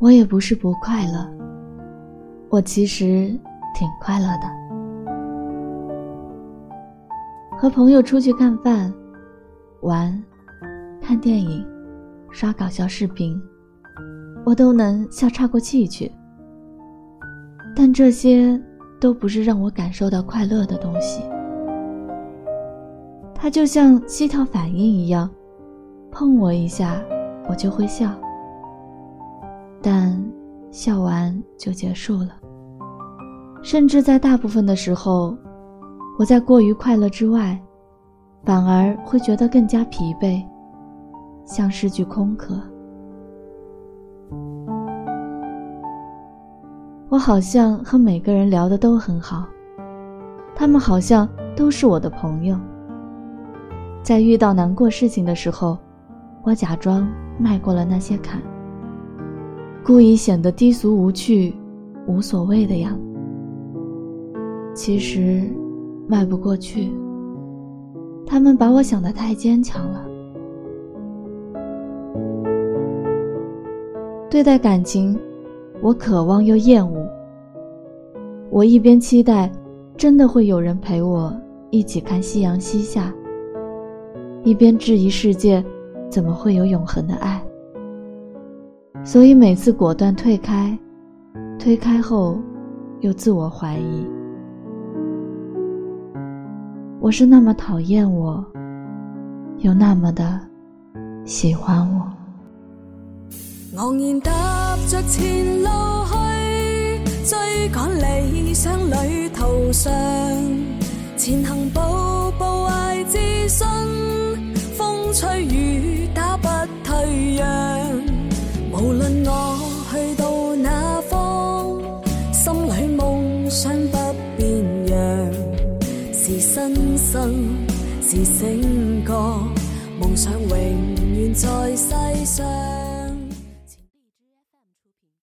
我也不是不快乐，我其实挺快乐的。和朋友出去看饭、玩、看电影、刷搞笑视频，我都能笑岔过气去。但这些都不是让我感受到快乐的东西。它就像膝跳反应一样，碰我一下，我就会笑。但笑完就结束了。甚至在大部分的时候，我在过于快乐之外，反而会觉得更加疲惫，像是具空壳。我好像和每个人聊的都很好，他们好像都是我的朋友。在遇到难过事情的时候，我假装迈过了那些坎，故意显得低俗无趣、无所谓的样子。其实，迈不过去。他们把我想的太坚强了。对待感情。我渴望又厌恶。我一边期待，真的会有人陪我一起看夕阳西下，一边质疑世界怎么会有永恒的爱。所以每次果断退开，推开后又自我怀疑：我是那么讨厌我，又那么的喜欢我。昂然踏着前路去，追赶理想旅途上，前行步步怀自信，风吹雨。无论我去到哪方心里梦想不变样。是新生是醒觉梦想永